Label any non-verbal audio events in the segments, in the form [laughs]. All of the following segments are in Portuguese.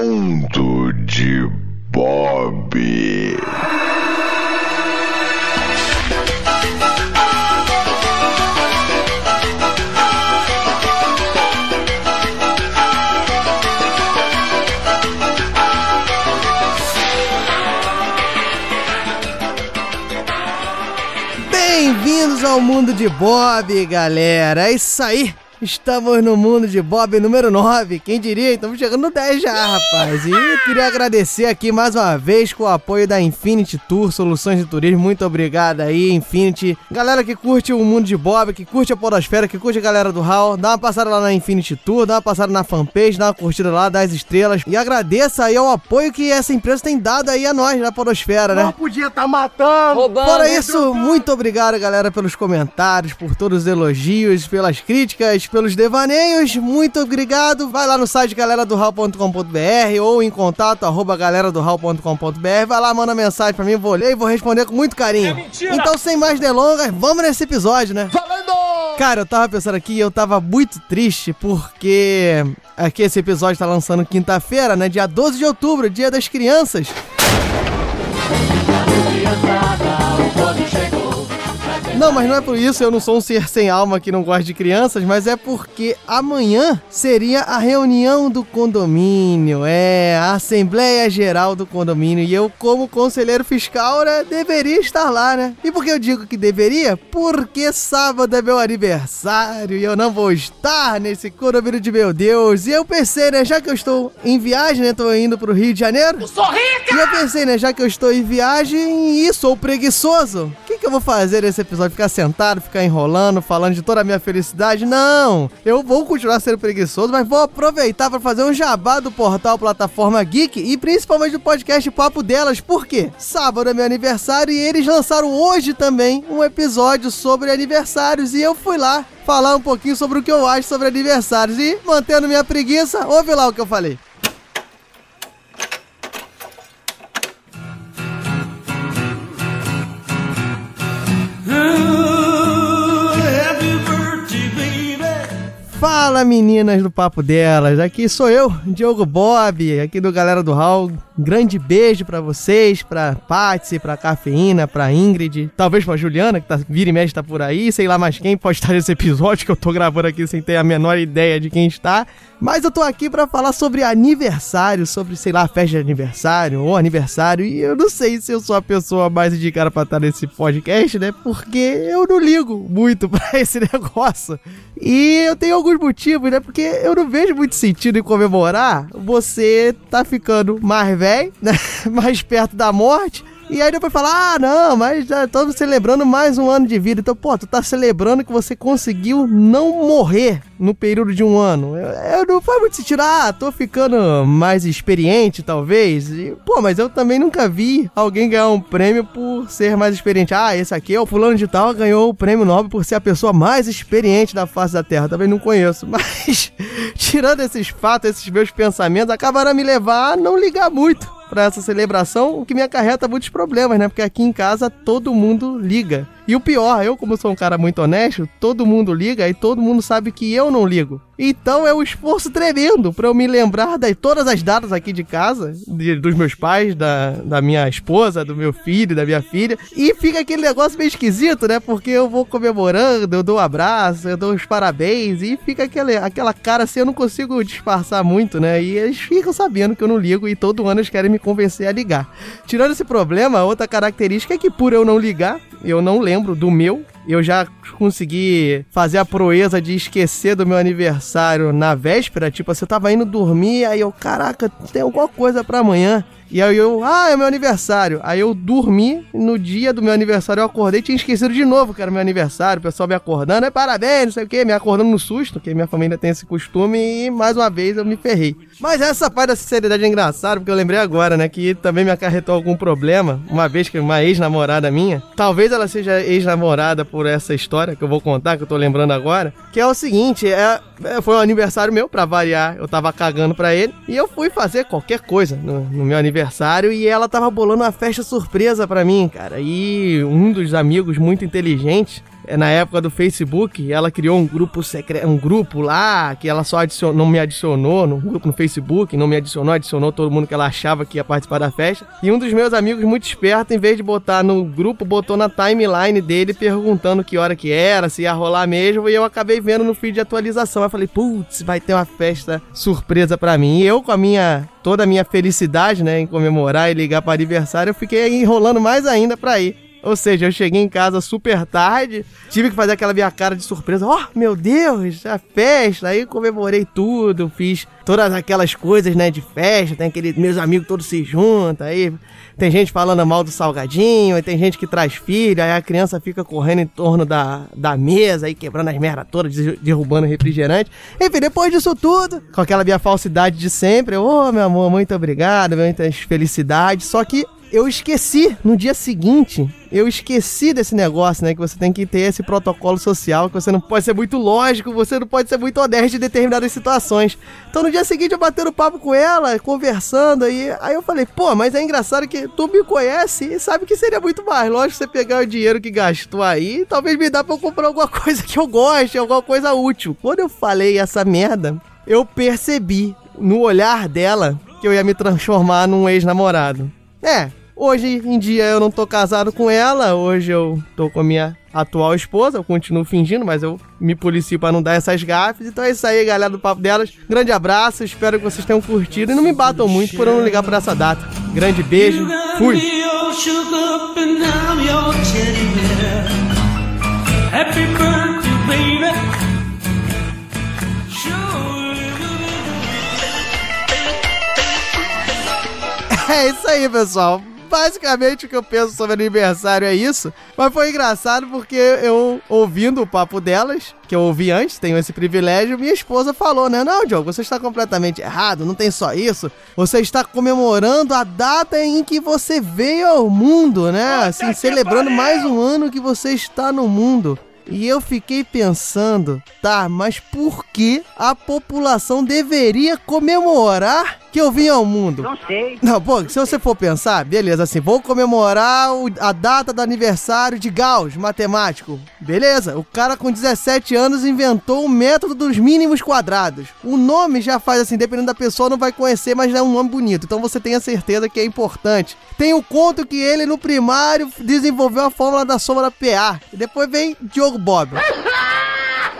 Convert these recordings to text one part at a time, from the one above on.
Mundo de Bob. Bem-vindos ao mundo de Bob, galera. É isso aí. Estamos no mundo de Bob número 9. Quem diria? Estamos chegando no 10 já, rapaz. E queria agradecer aqui mais uma vez com o apoio da Infinity Tour, soluções de turismo. Muito obrigado aí, Infinity. Galera que curte o mundo de Bob, que curte a Podosfera, que curte a galera do Hall, dá uma passada lá na Infinity Tour, dá uma passada na fanpage, dá uma curtida lá, dá as estrelas. E agradeça aí ao apoio que essa empresa tem dado aí a nós na Podosfera, né? Não podia estar matando. Roubando. Fora isso, muito obrigado, galera, pelos comentários, por todos os elogios, pelas críticas, pelos devaneios. Muito obrigado. Vai lá no site galeradohal.com.br ou em contato arroba galeradohal.com.br. Vai lá, manda mensagem pra mim, vou ler e vou responder com muito carinho. Então, sem mais delongas, vamos nesse episódio, né? Falando! Cara, eu tava pensando aqui e eu tava muito triste porque aqui esse episódio tá lançando quinta-feira, né? Dia 12 de outubro, dia das crianças. Não, mas não é por isso, eu não sou um ser sem alma que não gosta de crianças, mas é porque amanhã seria a reunião do condomínio, é, a Assembleia Geral do condomínio, e eu, como conselheiro fiscal, né, deveria estar lá, né? E por que eu digo que deveria? Porque sábado é meu aniversário e eu não vou estar nesse condomínio de meu Deus. E eu pensei, né, já que eu estou em viagem, né, tô indo pro Rio de Janeiro. Sou rica! E eu pensei, né, já que eu estou em viagem e sou preguiçoso, o que eu vou fazer nesse episódio? Ficar sentado, ficar enrolando, falando de toda a minha felicidade? Não! Eu vou continuar sendo preguiçoso, mas vou aproveitar para fazer um jabá do portal Plataforma Geek e principalmente do podcast Papo Delas. Por quê? Sábado é meu aniversário e eles lançaram hoje também um episódio sobre aniversários e eu fui lá falar um pouquinho sobre o que eu acho sobre aniversários e mantendo minha preguiça, ouve lá o que eu falei. Fala meninas do papo delas, aqui sou eu, Diogo Bob, aqui do Galera do Hall. Grande beijo pra vocês, pra Patsy, pra Cafeína, pra Ingrid, talvez pra Juliana, que tá, vira e mexe tá por aí, sei lá mais quem pode estar nesse episódio que eu tô gravando aqui sem ter a menor ideia de quem está. Mas eu tô aqui pra falar sobre aniversário, sobre, sei lá, festa de aniversário ou aniversário, e eu não sei se eu sou a pessoa mais indicada pra estar nesse podcast, né? Porque eu não ligo muito [laughs] pra esse negócio. E eu tenho alguns motivos, né? Porque eu não vejo muito sentido em comemorar você tá ficando mais velho, né? [laughs] mais perto da morte. E aí depois fala, ah, não, mas já estamos celebrando mais um ano de vida. Então, pô, tu tá celebrando que você conseguiu não morrer no período de um ano. Eu, eu não faz muito sentido, ah, tô ficando mais experiente, talvez. E, pô, mas eu também nunca vi alguém ganhar um prêmio por ser mais experiente. Ah, esse aqui é o fulano de tal, ganhou o prêmio Nobel por ser a pessoa mais experiente da face da Terra. Também não conheço. [laughs] Mas, tirando esses fatos, esses meus pensamentos, acabaram a me levar a não ligar muito para essa celebração, o que me acarreta muitos problemas, né? Porque aqui em casa todo mundo liga. E o pior, eu como sou um cara muito honesto, todo mundo liga e todo mundo sabe que eu não ligo. Então é um esforço tremendo para eu me lembrar de todas as datas aqui de casa, de, dos meus pais, da, da minha esposa, do meu filho, da minha filha. E fica aquele negócio meio esquisito, né? Porque eu vou comemorando, eu dou um abraço, eu dou os parabéns e fica aquele, aquela cara assim, eu não consigo disfarçar muito, né? E eles ficam sabendo que eu não ligo e todo ano eles querem me convencer a ligar. Tirando esse problema, outra característica é que por eu não ligar, eu não lembro do meu. Eu já consegui fazer a proeza de esquecer do meu aniversário na véspera. Tipo, você tava indo dormir, aí eu, caraca, tem alguma coisa para amanhã. E aí eu, ah, é meu aniversário. Aí eu dormi, no dia do meu aniversário eu acordei, tinha esquecido de novo que era meu aniversário, o pessoal me acordando, é parabéns, não sei o que, me acordando no susto, que minha família tem esse costume e mais uma vez eu me ferrei. Mas essa parte da sinceridade é engraçada, porque eu lembrei agora, né, que também me acarretou algum problema, uma vez que uma ex-namorada minha, talvez ela seja ex-namorada por essa história que eu vou contar, que eu tô lembrando agora, que é o seguinte, é, é foi um aniversário meu, pra variar, eu tava cagando pra ele, e eu fui fazer qualquer coisa no, no meu aniversário, e ela tava bolando uma festa surpresa pra mim, cara, e um dos amigos muito inteligentes, na época do Facebook, ela criou um grupo secreto, um grupo lá, que ela só adicionou, não me adicionou no grupo no Facebook, não me adicionou, adicionou todo mundo que ela achava que ia participar da festa. E um dos meus amigos, muito esperto, em vez de botar no grupo, botou na timeline dele perguntando que hora que era, se ia rolar mesmo, e eu acabei vendo no feed de atualização. Eu falei, putz, vai ter uma festa surpresa para mim. E eu, com a minha toda a minha felicidade, né, em comemorar e ligar para aniversário, eu fiquei enrolando mais ainda para ir. Ou seja, eu cheguei em casa super tarde, tive que fazer aquela minha cara de surpresa. Oh, meu Deus, a festa! Aí comemorei tudo, fiz todas aquelas coisas, né, de festa. Tem aqueles meus amigos todos se juntam, aí tem gente falando mal do salgadinho, aí tem gente que traz filho, aí a criança fica correndo em torno da, da mesa, aí quebrando as merdas todas, derrubando refrigerante. Enfim, depois disso tudo, com aquela minha falsidade de sempre, ô oh, meu amor, muito obrigado, muitas felicidades. Só que eu esqueci no dia seguinte. Eu esqueci desse negócio, né? Que você tem que ter esse protocolo social, que você não pode ser muito lógico, você não pode ser muito honesto em determinadas situações. Então no dia seguinte eu batendo papo com ela, conversando aí. Aí eu falei, pô, mas é engraçado que tu me conhece e sabe que seria muito mais lógico você pegar o dinheiro que gastou aí talvez me dá pra eu comprar alguma [laughs] coisa que eu goste, alguma coisa útil. Quando eu falei essa merda, eu percebi no olhar dela que eu ia me transformar num ex-namorado. É, hoje em dia eu não tô casado com ela, hoje eu tô com a minha atual esposa, eu continuo fingindo, mas eu me policio para não dar essas gafes. Então é isso aí, galera do Papo Delas. Grande abraço, espero que vocês tenham curtido e não me batam muito por eu não ligar para essa data. Grande beijo, fui! É isso aí, pessoal. Basicamente o que eu penso sobre aniversário é isso. Mas foi engraçado porque eu, ouvindo o papo delas, que eu ouvi antes, tenho esse privilégio, minha esposa falou, né? Não, Diogo, você está completamente errado, não tem só isso. Você está comemorando a data em que você veio ao mundo, né? Assim, celebrando mais um ano que você está no mundo. E eu fiquei pensando, tá, mas por que a população deveria comemorar que eu vim ao mundo? Não sei. Não, pô, se você for pensar, beleza, assim, vou comemorar o, a data do aniversário de Gauss, matemático. Beleza, o cara com 17 anos inventou o método dos mínimos quadrados. O nome já faz assim, dependendo da pessoa, não vai conhecer, mas é um nome bonito. Então você tem a certeza que é importante. Tem o conto que ele, no primário, desenvolveu a fórmula da soma da PA. E depois vem Diogo Bob.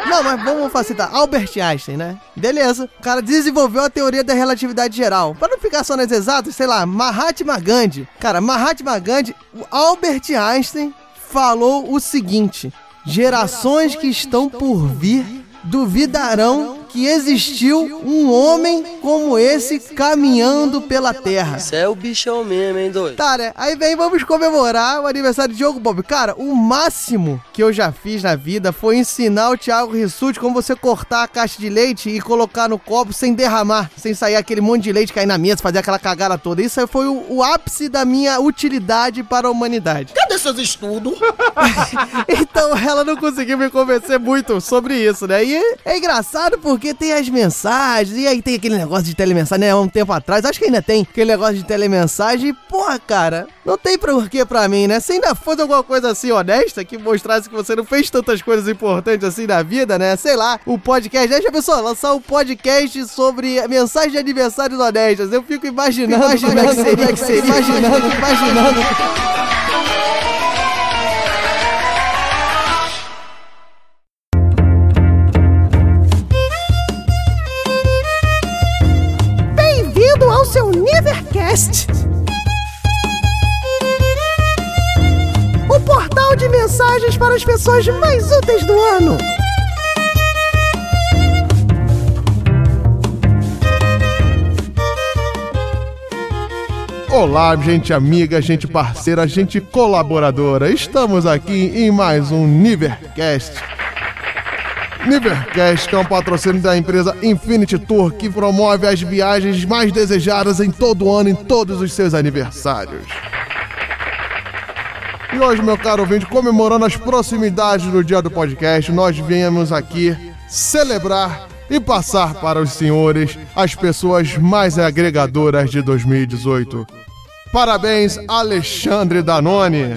Não, mas vamos facilitar. Albert Einstein, né? Beleza. O cara desenvolveu a teoria da relatividade geral. Para não ficar só nas exatas, sei lá, Mahatma Gandhi. Cara, Mahatma Gandhi, o Albert Einstein falou o seguinte: gerações que estão por vir duvidarão que existiu um homem como esse caminhando pela Terra. Isso é o bichão mesmo, hein, doido? Tá, né? Aí vem, vamos comemorar o aniversário de Diogo Bob. Cara, o máximo que eu já fiz na vida foi ensinar o Thiago Rissuti como você cortar a caixa de leite e colocar no copo sem derramar, sem sair aquele monte de leite cair na mesa, fazer aquela cagada toda. Isso foi o, o ápice da minha utilidade para a humanidade. Cadê seus estudos? [laughs] então ela não conseguiu me convencer muito sobre isso, né? E é engraçado porque porque tem as mensagens, e aí tem aquele negócio de telemensagem, né? Um tempo atrás, acho que ainda tem aquele negócio de telemensagem. Porra, cara, não tem porquê pra mim, né? Se ainda fosse alguma coisa assim honesta, que mostrasse que você não fez tantas coisas importantes assim na vida, né? Sei lá, o podcast, deixa a pessoa lançar um podcast sobre mensagem de aniversários honestas. Eu fico imaginando, imaginando, é que seria, que seria, imaginando, imaginando. [laughs] seu Nevercast. O portal de mensagens para as pessoas mais úteis do ano. Olá, gente amiga, gente parceira, gente colaboradora. Estamos aqui em mais um Nivercast Nivercast, é um patrocínio da empresa Infinity Tour, que promove as viagens mais desejadas em todo ano, em todos os seus aniversários. E hoje, meu caro ouvinte, comemorando as proximidades do dia do podcast, nós viemos aqui celebrar e passar para os senhores as pessoas mais agregadoras de 2018. Parabéns, Alexandre Danone!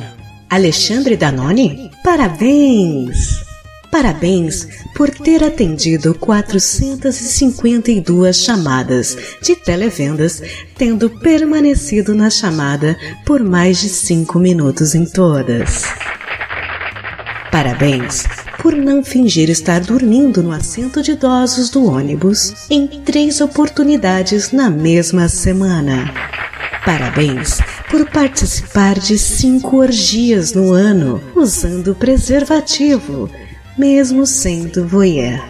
Alexandre Danoni? Parabéns! Parabéns por ter atendido 452 chamadas de televendas, tendo permanecido na chamada por mais de 5 minutos em todas. Parabéns por não fingir estar dormindo no assento de idosos do ônibus em três oportunidades na mesma semana. Parabéns por participar de cinco orgias no ano usando preservativo mesmo sendo voyeur.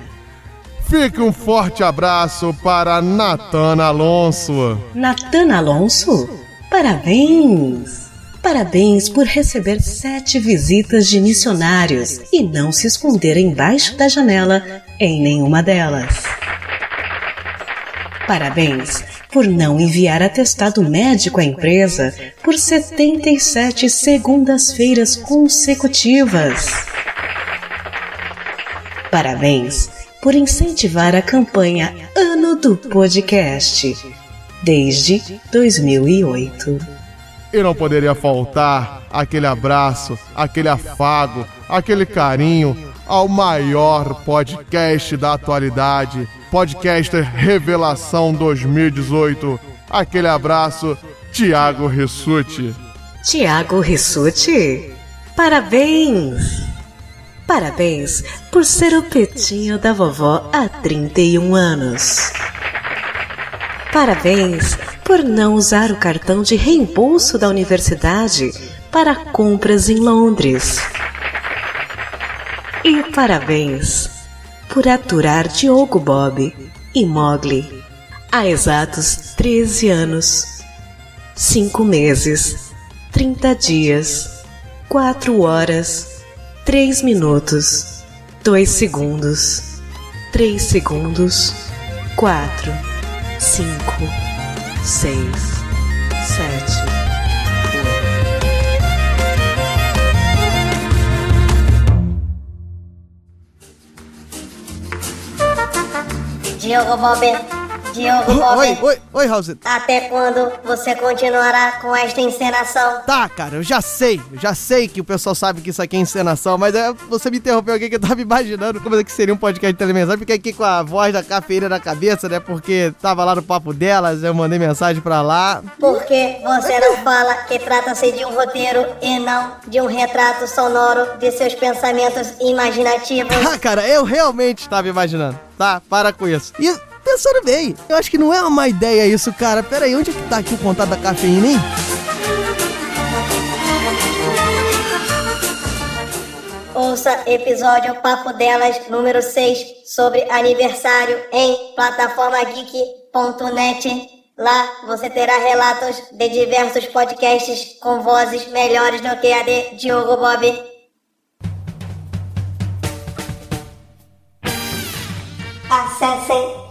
Fique um forte abraço para Natana Alonso. Natana Alonso? Parabéns! Parabéns por receber sete visitas de missionários e não se esconder embaixo da janela em nenhuma delas. Parabéns por não enviar atestado médico à empresa por 77 segundas-feiras consecutivas. Parabéns por incentivar a campanha Ano do Podcast desde 2008. E não poderia faltar aquele abraço, aquele afago, aquele carinho ao maior podcast da atualidade, Podcaster Revelação 2018. Aquele abraço, Tiago Rissuti. Tiago Rissuti? Parabéns! Parabéns por ser o petinho da vovó há 31 anos. Parabéns por não usar o cartão de reembolso da universidade para compras em Londres. E parabéns por aturar Diogo Bob e Mogli há exatos 13 anos, 5 meses, 30 dias, 4 horas 3 minutos, 2 segundos, 3 segundos, 4, 5, 6, 7. Diogo Bob Diogo Bob. Oi, oi, oi, Raulzito. Até quando você continuará com esta encenação? Tá, cara, eu já sei. Eu já sei que o pessoal sabe que isso aqui é encenação, mas é, você me interrompeu aqui que eu tava imaginando como é que seria um podcast de telemensagem. Fiquei aqui com a voz da cafeína na cabeça, né? Porque tava lá no papo delas, eu mandei mensagem pra lá. Por que você não fala que trata-se de um roteiro e não de um retrato sonoro de seus pensamentos imaginativos? Ah, cara, eu realmente estava imaginando, tá? Para com isso. E pensando bem. Eu acho que não é uma má ideia isso, cara. Pera aí, onde é que tá aqui o contato da cafeína, hein? Ouça episódio Papo Delas número 6 sobre aniversário em plataformageek.net. Lá você terá relatos de diversos podcasts com vozes melhores do que a de Diogo Bob. Acessem